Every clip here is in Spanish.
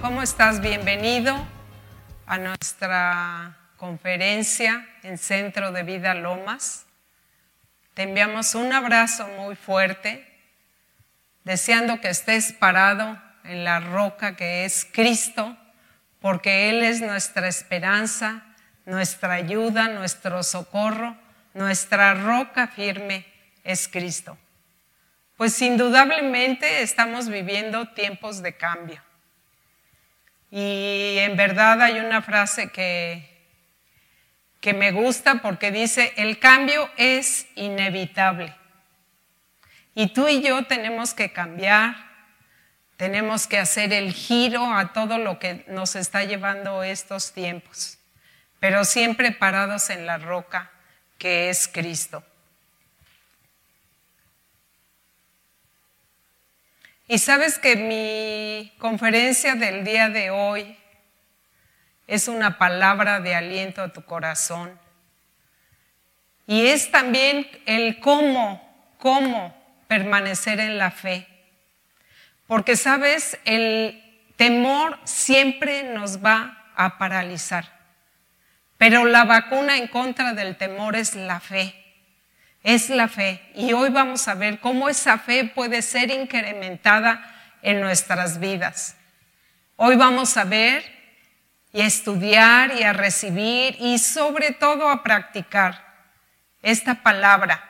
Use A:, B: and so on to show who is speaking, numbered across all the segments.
A: ¿Cómo estás? Bienvenido a nuestra conferencia en Centro de Vida Lomas. Te enviamos un abrazo muy fuerte, deseando que estés parado en la roca que es Cristo, porque Él es nuestra esperanza, nuestra ayuda, nuestro socorro, nuestra roca firme es Cristo. Pues indudablemente estamos viviendo tiempos de cambio. Y en verdad hay una frase que, que me gusta porque dice, el cambio es inevitable. Y tú y yo tenemos que cambiar, tenemos que hacer el giro a todo lo que nos está llevando estos tiempos, pero siempre parados en la roca que es Cristo. Y sabes que mi conferencia del día de hoy es una palabra de aliento a tu corazón. Y es también el cómo, cómo permanecer en la fe. Porque sabes, el temor siempre nos va a paralizar. Pero la vacuna en contra del temor es la fe es la fe. Y hoy vamos a ver cómo esa fe puede ser incrementada en nuestras vidas. Hoy vamos a ver y a estudiar y a recibir y sobre todo a practicar esta palabra,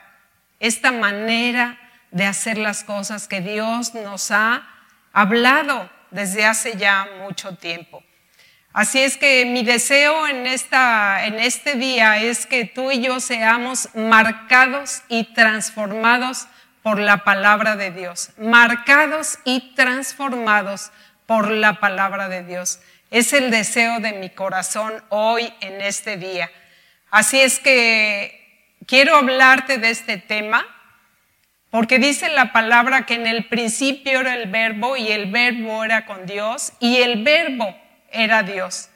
A: esta manera de hacer las cosas que Dios nos ha hablado desde hace ya mucho tiempo. Así es que mi deseo en, esta, en este día es que tú y yo seamos marcados y transformados por la palabra de Dios. Marcados y transformados por la palabra de Dios. Es el deseo de mi corazón hoy en este día. Así es que quiero hablarte de este tema porque dice la palabra que en el principio era el verbo y el verbo era con Dios y el verbo era Dios.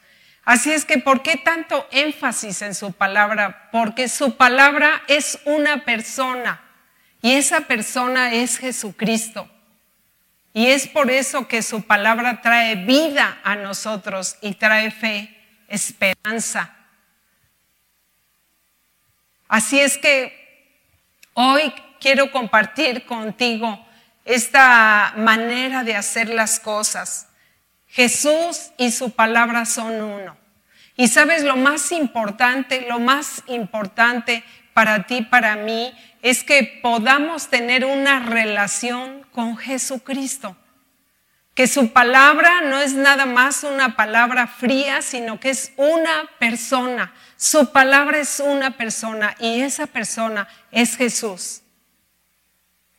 A: Así es que, ¿por qué tanto énfasis en su palabra? Porque su palabra es una persona y esa persona es Jesucristo. Y es por eso que su palabra trae vida a nosotros y trae fe, esperanza. Así es que hoy quiero compartir contigo esta manera de hacer las cosas. Jesús y su palabra son uno. Y sabes, lo más importante, lo más importante para ti, para mí, es que podamos tener una relación con Jesucristo. Que su palabra no es nada más una palabra fría, sino que es una persona. Su palabra es una persona y esa persona es Jesús.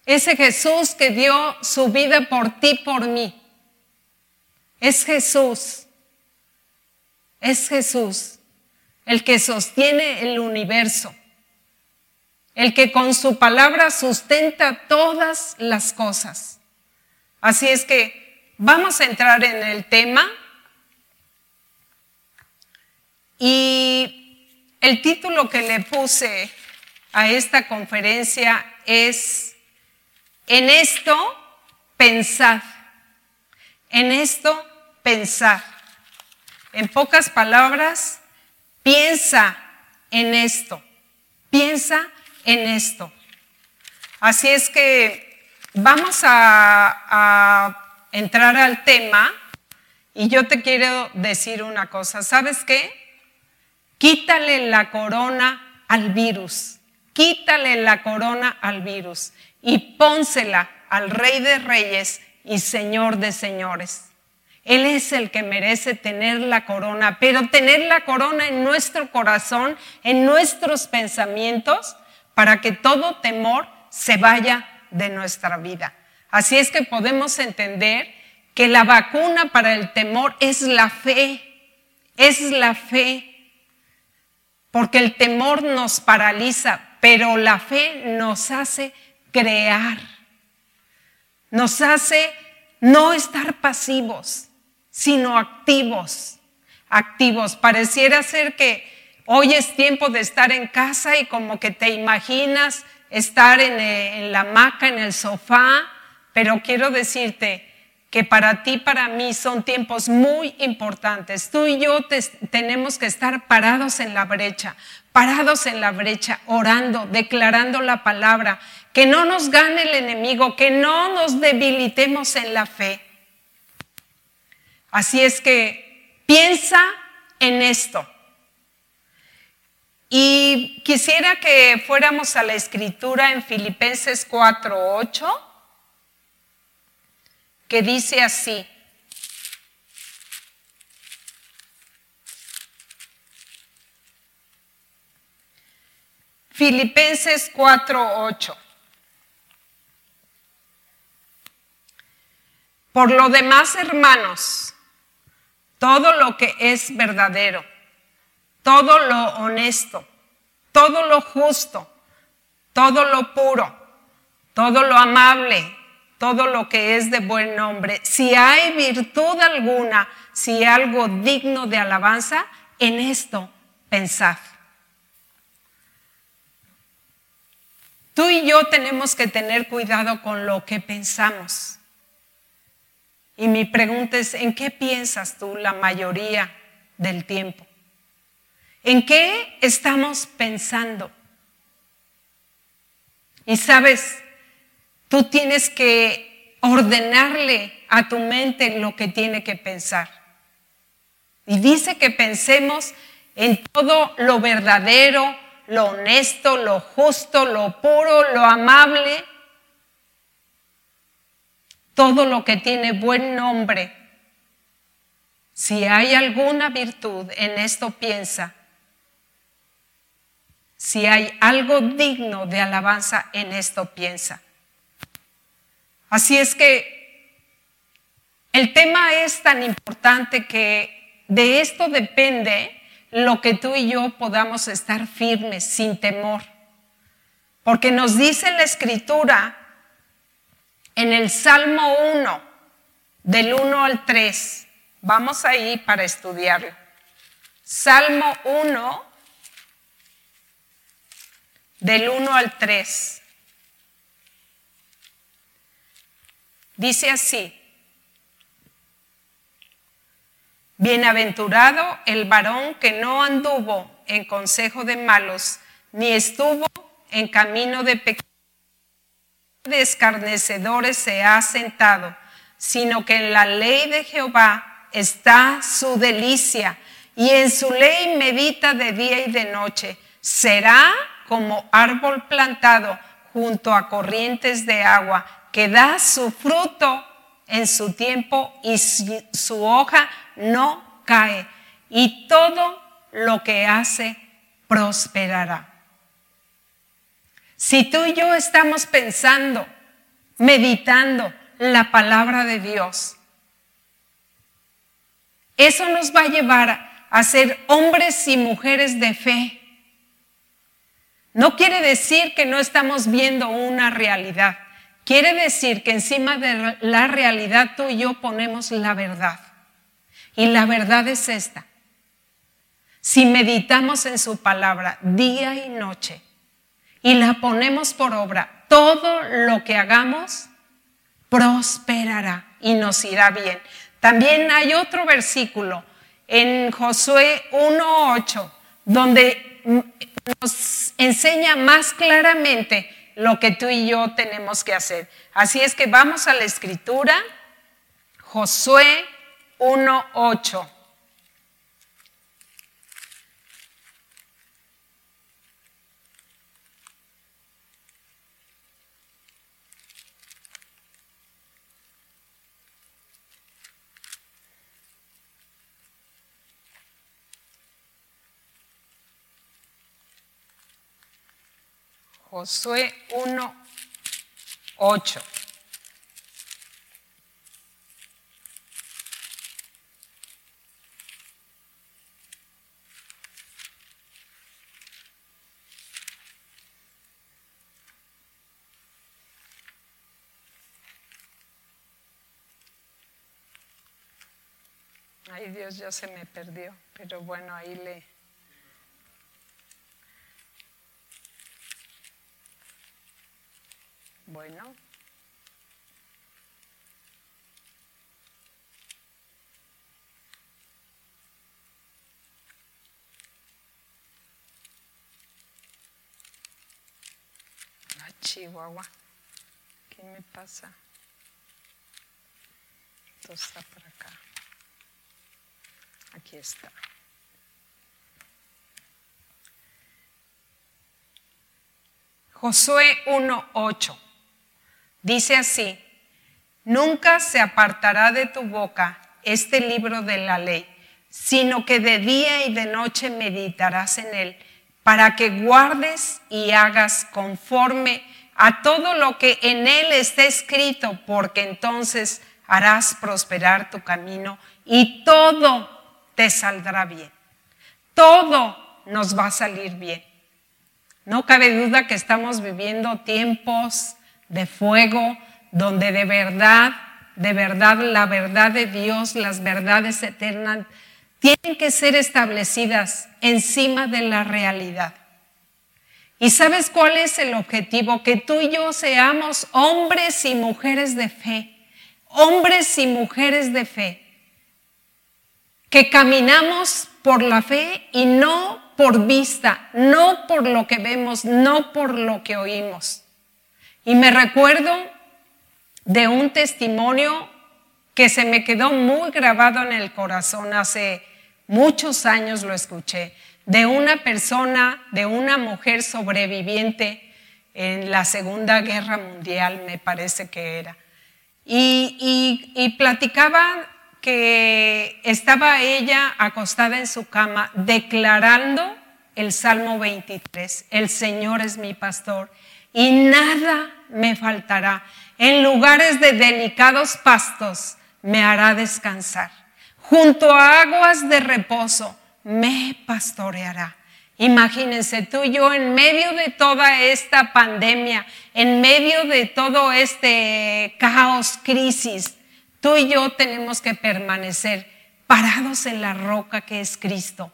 A: Ese Jesús que dio su vida por ti, por mí. Es Jesús. Es Jesús el que sostiene el universo, el que con su palabra sustenta todas las cosas. Así es que vamos a entrar en el tema y el título que le puse a esta conferencia es, en esto pensad, en esto pensar. En pocas palabras, piensa en esto, piensa en esto. Así es que vamos a, entrar al tema y yo te quiero decir una cosa. ¿Sabes qué? Quítale la corona al virus, quítale la corona al virus y pónsela al Rey de Reyes y Señor de Señores. Él es el que merece tener la corona, pero tener la corona en nuestro corazón, en nuestros pensamientos, para que todo temor se vaya de nuestra vida. Así es que podemos entender que la vacuna para el temor es la fe, es la fe, porque el temor nos paraliza, pero la fe nos hace crear, nos hace no estar pasivos, sino activos, activos. Pareciera ser que hoy es tiempo de estar en casa y como que te imaginas estar en, eh, la hamaca, en el sofá, pero quiero decirte que para ti, para mí son tiempos muy importantes. Tú y yo tenemos que estar parados en la brecha, parados en la brecha, orando, declarando la palabra, que no nos gane el enemigo, que no nos debilitemos en la fe. Así es que piensa en esto. Y quisiera que fuéramos a la escritura en Filipenses 4:8 que dice así. Filipenses 4:8. Por lo demás, hermanos, todo lo que es verdadero, todo lo honesto, todo lo justo, todo lo puro, todo lo amable, todo lo que es de buen nombre, si hay virtud alguna, si hay algo digno de alabanza, en esto pensad. Tú y yo tenemos que tener cuidado con lo que pensamos. Y mi pregunta es, ¿en qué piensas tú la mayoría del tiempo? ¿En qué estamos pensando? Y sabes, Tú tienes que ordenarle a tu mente lo que tiene que pensar. Y dice que pensemos en todo lo verdadero, lo honesto, lo justo, lo puro, lo amable, todo lo que tiene buen nombre. Si hay alguna virtud, en esto piensa. Si hay algo digno de alabanza, en esto piensa. Así es que el tema es tan importante que de esto depende lo que tú y yo podamos estar firmes, sin temor. Porque nos dice la escritura en el Salmo 1, del 1 al 3, vamos ahí para estudiarlo. Salmo 1, del 1 al 3. Dice así, Bienaventurado el varón que no anduvo en consejo de malos, ni estuvo en camino de pecado, de escarnecedores se ha sentado, sino que en la ley de Jehová está su delicia, y en su ley medita de día y de noche. Será como árbol plantado junto a corrientes de agua que da su fruto en su tiempo y su hoja no cae. Y todo lo que hace prosperará. Si tú y yo estamos pensando, meditando la palabra de Dios, eso nos va a llevar a ser hombres y mujeres de fe. No quiere decir que no estamos viendo una realidad. Quiere decir que encima de la realidad tú y yo ponemos la verdad. Y la verdad es esta. Si meditamos en su palabra día y noche y la ponemos por obra, todo lo que hagamos prosperará y nos irá bien. También hay otro versículo en Josué 1.8 donde nos enseña más claramente lo que tú y yo tenemos que hacer. Así es que vamos a la escritura, Josué 1.8. Josué 1, 8. Ay Dios, ya se me perdió, pero bueno, ahí le... Bueno. Ah, Chihuahua. ¿Qué me pasa? Esto está para acá. Aquí está. Josué 1.8 dice así, nunca se apartará de tu boca este libro de la ley, sino que de día y de noche meditarás en él, para que guardes y hagas conforme a todo lo que en él está escrito, porque entonces harás prosperar tu camino y todo te saldrá bien. Todo nos va a salir bien. No cabe duda que estamos viviendo tiempos de fuego donde de verdad, de verdad, la verdad de Dios, las verdades eternas, tienen que ser establecidas encima de la realidad. ¿Y sabes cuál es el objetivo? Que tú y yo seamos hombres y mujeres de fe, hombres y mujeres de fe, que caminamos por la fe y no por vista, no por lo que vemos, no por lo que oímos. Y me recuerdo de un testimonio que se me quedó muy grabado en el corazón, hace muchos años lo escuché, de una persona, de una mujer sobreviviente en la Segunda Guerra Mundial, me parece que era. Y, y, platicaba que estaba ella acostada en su cama declarando el Salmo 23, el Señor es mi pastor y nada me faltará. En lugares de delicados pastos me hará descansar. Junto a aguas de reposo me pastoreará. Imagínense tú y yo en medio de toda esta pandemia, en medio de todo este caos, crisis, Tú y yo tenemos que permanecer parados en la roca que es Cristo.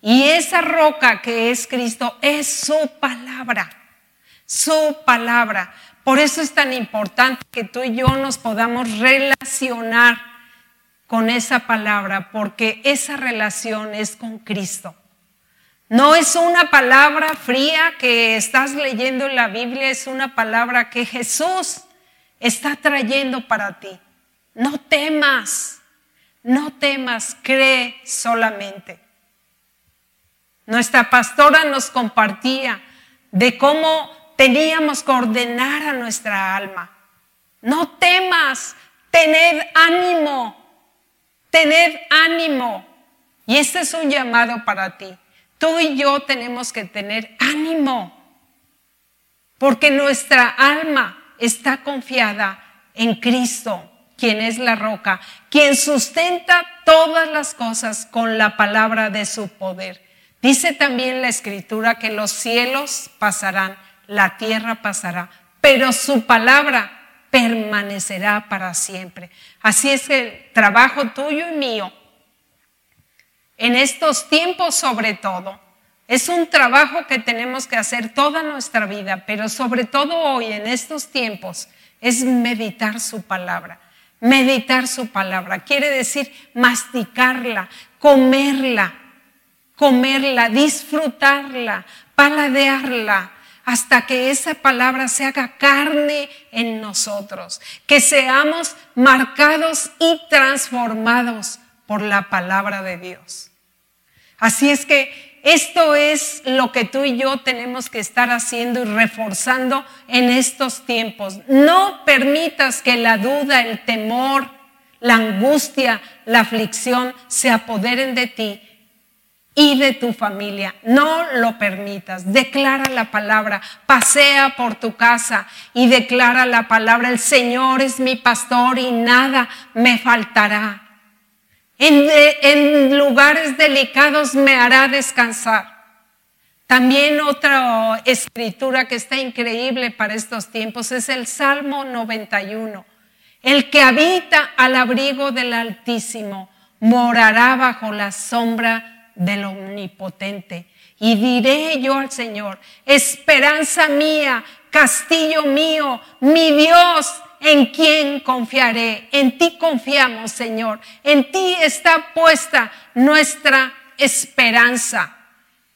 A: Y esa roca que es Cristo es su palabra, su palabra. Por eso es tan importante que tú y yo nos podamos relacionar con esa palabra, porque esa relación es con Cristo. No es una palabra fría que estás leyendo en la Biblia, es una palabra que Jesús está trayendo para ti. No temas, no temas, cree solamente. Nuestra pastora nos compartía de cómo teníamos que ordenar a nuestra alma. No temas, tened ánimo, tened ánimo. Y este es un llamado para ti. Tú y yo tenemos que tener ánimo, porque nuestra alma está confiada en Cristo quien es la roca, quien sustenta todas las cosas con la palabra de su poder. Dice también la escritura que los cielos pasarán, la tierra pasará, pero su palabra permanecerá para siempre. Así es el trabajo tuyo y mío, en estos tiempos sobre todo, es un trabajo que tenemos que hacer toda nuestra vida, pero sobre todo hoy, en estos tiempos, es meditar su palabra Meditar su palabra quiere decir masticarla, comerla, comerla, disfrutarla, paladearla, hasta que esa palabra se haga carne en nosotros, que seamos marcados y transformados por la palabra de Dios. Así es que esto es lo que tú y yo tenemos que estar haciendo y reforzando en estos tiempos. No permitas que la duda, el temor, la angustia, la aflicción se apoderen de ti y de tu familia. No lo permitas. Declara la palabra. Pasea por tu casa y declara la palabra. El Señor es mi pastor y nada me faltará. En, lugares delicados me hará descansar. También otra escritura que está increíble para estos tiempos es el Salmo 91. El que habita al abrigo del Altísimo morará bajo la sombra del Omnipotente. Y diré yo al Señor, esperanza mía, castillo mío, mi Dios, ¿En quién confiaré? En ti confiamos, Señor. En ti está puesta nuestra esperanza.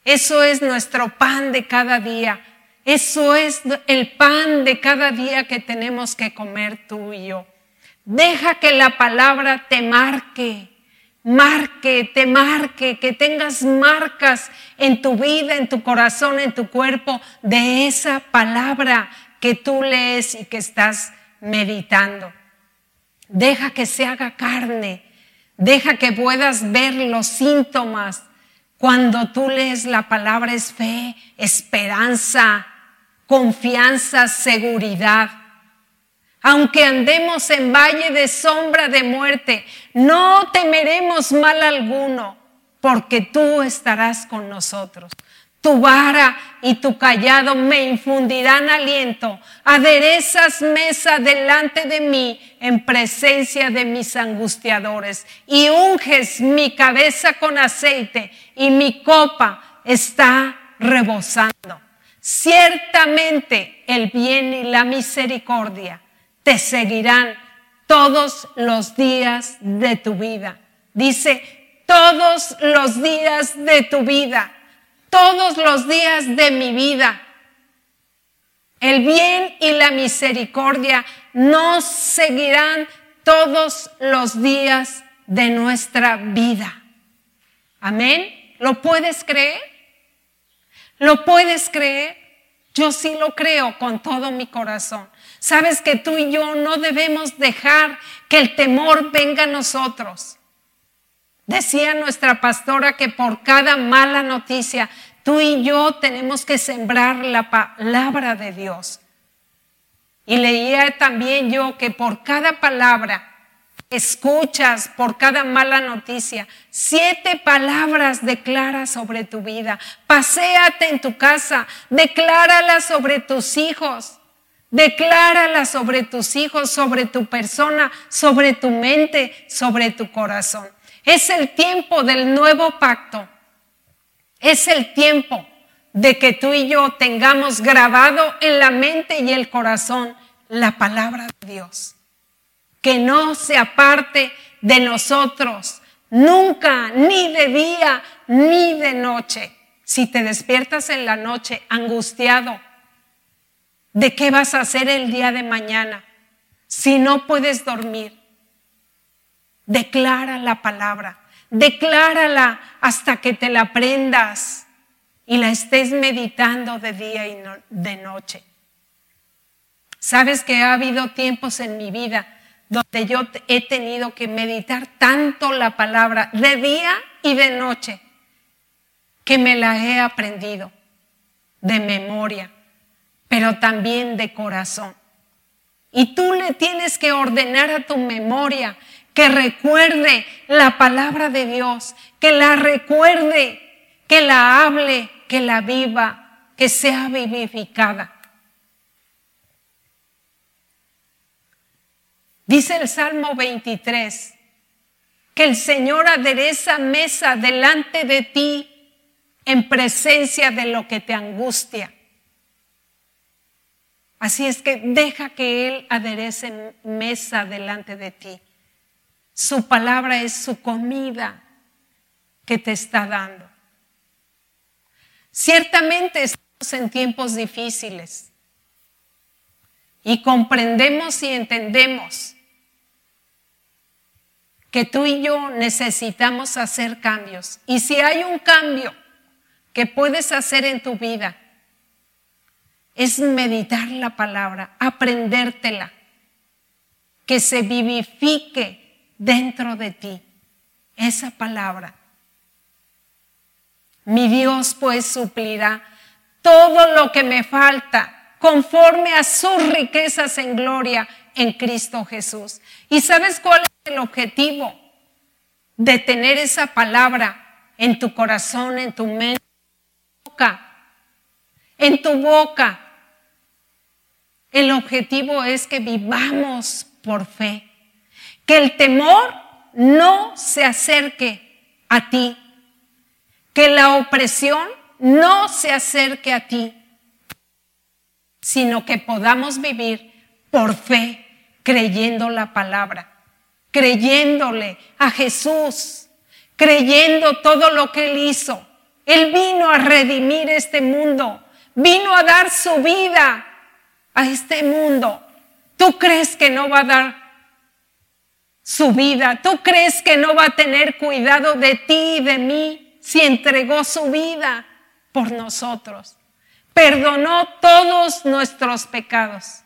A: Eso es nuestro pan de cada día. Eso es el pan de cada día que tenemos que comer tú y yo. Deja que la palabra te marque, marque, te marque, que tengas marcas en tu vida, en tu corazón, en tu cuerpo de esa palabra que tú lees y que estás meditando. Deja que se haga carne, deja que puedas ver los síntomas. Cuando tú lees la palabra es fe, esperanza, confianza, seguridad. Aunque andemos en valle de sombra de muerte, no temeremos mal alguno, porque tú estarás con nosotros. Tu vara y tu callado me infundirán aliento. Aderezas mesa delante de mí en presencia de mis angustiadores y unges mi cabeza con aceite y mi copa está rebosando. Ciertamente el bien y la misericordia te seguirán todos los días de tu vida. Dice, todos los días de tu vida, todos los días de mi vida. El bien y la misericordia nos seguirán todos los días de nuestra vida. Amén. ¿Lo puedes creer? ¿Lo puedes creer? Yo sí lo creo con todo mi corazón. Sabes que tú y yo no debemos dejar que el temor venga a nosotros. Decía nuestra pastora que por cada mala noticia, tú y yo tenemos que sembrar la palabra de Dios. Y leía también yo que por cada palabra escuchas por cada mala noticia. Siete palabras declara sobre tu vida. Paseate en tu casa, declárala sobre tus hijos. Declárala sobre tus hijos, sobre tu persona, sobre tu mente, sobre tu corazón. Es el tiempo del nuevo pacto. Es el tiempo de que tú y yo tengamos grabado en la mente y el corazón la palabra de Dios que no se aparte de nosotros, nunca, ni de día, ni de noche. Si te despiertas en la noche angustiado, ¿de qué vas a hacer el día de mañana? Si no puedes dormir, declara la palabra, declárala hasta que te la aprendas y la estés meditando de día y de noche. Sabes que ha habido tiempos en mi vida donde yo he tenido que meditar tanto la palabra de día y de noche, que me la he aprendido de memoria, pero también de corazón. Y tú le tienes que ordenar a tu memoria que recuerde la palabra de Dios, que la recuerde, que la hable, que la viva, que sea vivificada. Dice el Salmo 23 que el Señor adereza mesa delante de ti en presencia de lo que te angustia. Así es que deja que Él aderece mesa delante de ti. Su palabra es su comida que te está dando. Ciertamente estamos en tiempos difíciles y comprendemos y entendemos que tú y yo necesitamos hacer cambios. Y si hay un cambio que puedes hacer en tu vida, es meditar la palabra, aprendértela, que se vivifique dentro de ti esa palabra. Mi Dios pues suplirá todo lo que me falta conforme a sus riquezas en gloria en Cristo Jesús. ¿Y sabes cuál es el objetivo de tener esa palabra en tu corazón, en tu mente, en tu boca? En tu boca. El objetivo es que vivamos por fe, que el temor no se acerque a ti, que la opresión no se acerque a ti, sino que podamos vivir por fe creyendo la palabra, creyéndole a Jesús, creyendo todo lo que Él hizo. Él vino a redimir este mundo, vino a dar su vida a este mundo. ¿Tú crees que no va a dar su vida? ¿Tú crees que no va a tener cuidado de ti y de mí si entregó su vida por nosotros? Perdonó todos nuestros pecados.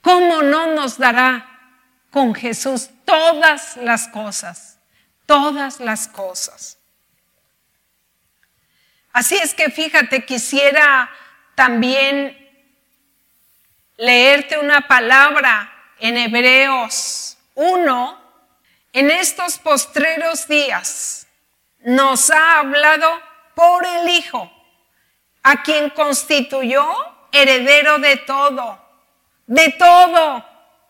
A: ¿Cómo no nos dará con Jesús todas las cosas? Todas las cosas. Así es que fíjate, quisiera también leerte una palabra en Hebreos 1. En estos postreros días nos ha hablado por el Hijo, a quien constituyó heredero de todo, de todo,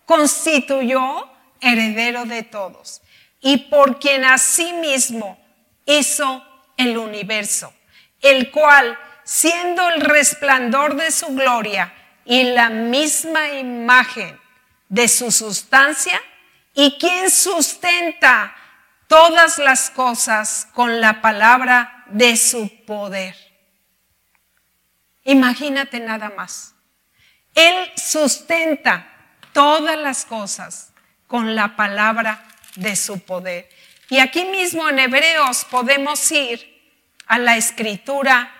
A: constituyó heredero de todos, y por quien asimismo hizo el universo el cual, siendo el resplandor de su gloria y la misma imagen de su sustancia, y quien sustenta todas las cosas con la palabra de su poder. Imagínate nada más. Él sustenta todas las cosas con la palabra de su poder. Y aquí mismo en Hebreos podemos ir a la escritura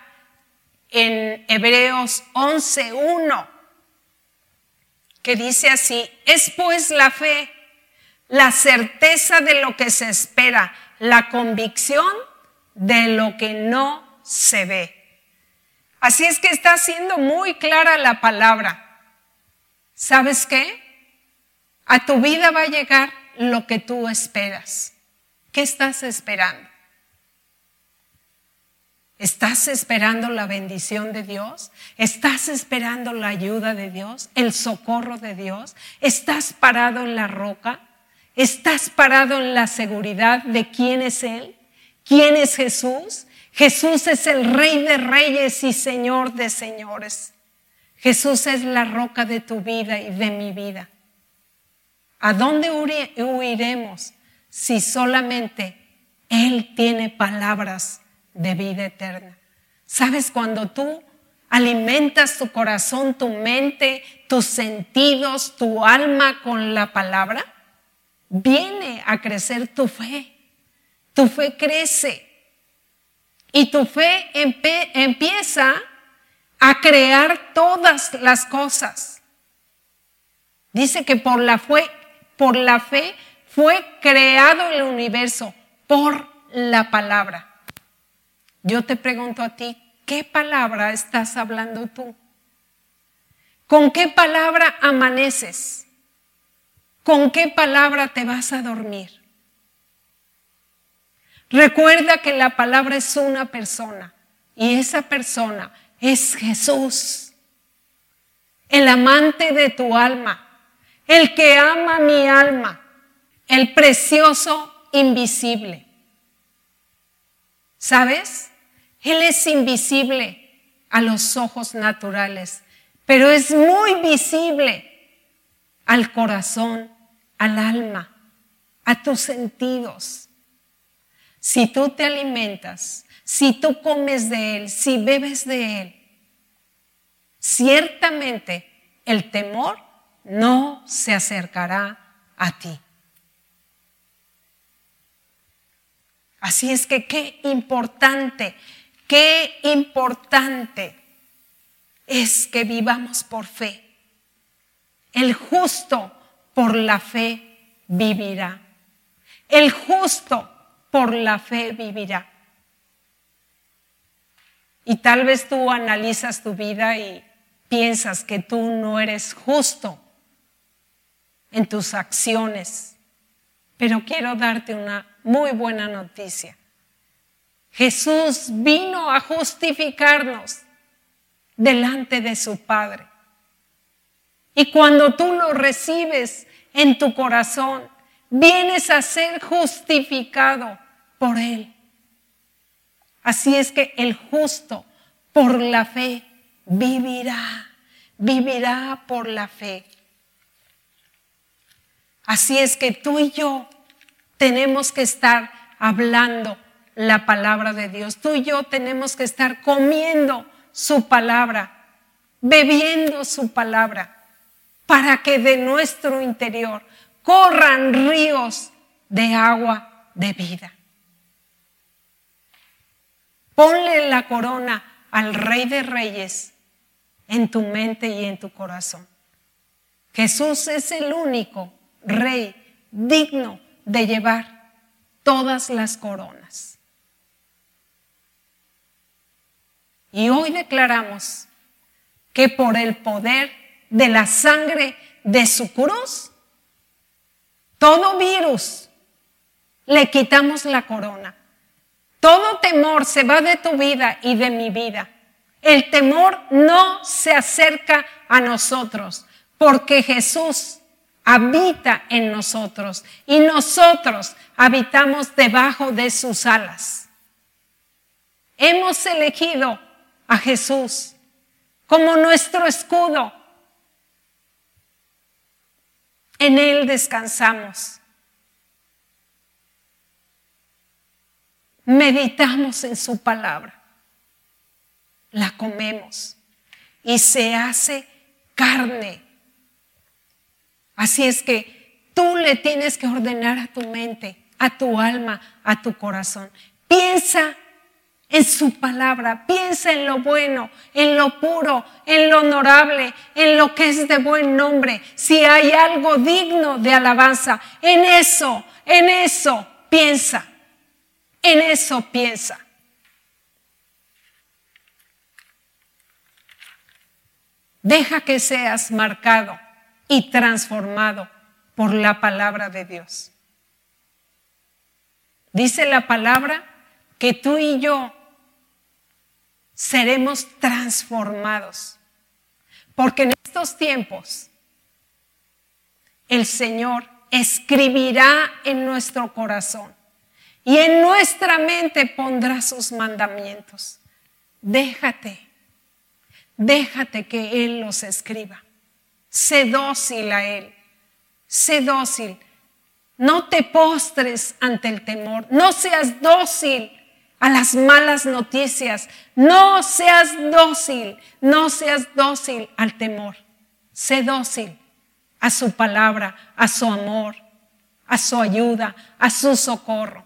A: en Hebreos 11.1, que dice así, es pues la fe, la certeza de lo que se espera, la convicción de lo que no se ve. Así es que está siendo muy clara la palabra. ¿Sabes qué? A tu vida va a llegar lo que tú esperas. ¿Qué estás esperando? ¿Estás esperando la bendición de Dios? ¿Estás esperando la ayuda de Dios? ¿El socorro de Dios? ¿Estás parado en la roca? ¿Estás parado en la seguridad de quién es Él? ¿Quién es Jesús? Jesús es el Rey de Reyes y Señor de Señores. Jesús es la roca de tu vida y de mi vida. ¿A dónde huiremos si solamente Él tiene palabras? De vida eterna. ¿Sabes cuando tú alimentas tu corazón, tu mente, tus sentidos, tu alma con la palabra? Viene a crecer tu fe. Tu fe crece. Y tu fe empieza a crear todas las cosas. Dice que por la, por la fe fue creado el universo, por la palabra. Yo te pregunto a ti, ¿qué palabra estás hablando tú? ¿Con qué palabra amaneces? ¿Con qué palabra te vas a dormir? Recuerda que la palabra es una persona y esa persona es Jesús, el amante de tu alma, el que ama mi alma, el precioso invisible. ¿Sabes? Él es invisible a los ojos naturales, pero es muy visible al corazón, al alma, a tus sentidos. Si tú te alimentas, si tú comes de Él, si bebes de Él, ciertamente el temor no se acercará a ti. Así es que qué importante, qué importante es que vivamos por fe. El justo por la fe vivirá. El justo por la fe vivirá. Y tal vez tú analizas tu vida y piensas que tú no eres justo en tus acciones. Pero quiero darte una muy buena noticia. Jesús vino a justificarnos delante de su Padre. Y cuando tú lo recibes en tu corazón, vienes a ser justificado por Él. Así es que el justo por la fe vivirá, vivirá por la fe. Así es que tú y yo tenemos que estar hablando la palabra de Dios. Tú y yo tenemos que estar comiendo su palabra, bebiendo su palabra, para que de nuestro interior corran ríos de agua de vida. Ponle la corona al Rey de Reyes en tu mente y en tu corazón. Jesús es el único Rey digno de llevar todas las coronas. Y hoy declaramos que por el poder de la sangre de su cruz, todo virus le quitamos la corona. Todo temor se va de tu vida y de mi vida. El temor no se acerca a nosotros porque Jesús habita en nosotros y nosotros habitamos debajo de sus alas. Hemos elegido a Jesús como nuestro escudo. En Él descansamos. meditamos en su palabra, la comemos y se hace carne. Así es que tú le tienes que ordenar a tu mente, a tu alma, a tu corazón. Piensa en su palabra, piensa en lo bueno, en lo puro, en lo honorable, en lo que es de buen nombre. Si hay algo digno de alabanza, en eso, en eso piensa. En eso piensa. Deja que seas marcado y transformado por la palabra de Dios. Dice la palabra que tú y yo seremos transformados. Porque en estos tiempos el Señor escribirá en nuestro corazón y en nuestra mente pondrá sus mandamientos. Déjate, déjate que Él los escriba. Sé dócil a Él, sé dócil. No te postres ante el temor, no seas dócil a las malas noticias, no seas dócil, no seas dócil al temor. Sé dócil a su palabra, a su amor, a su ayuda, a su socorro.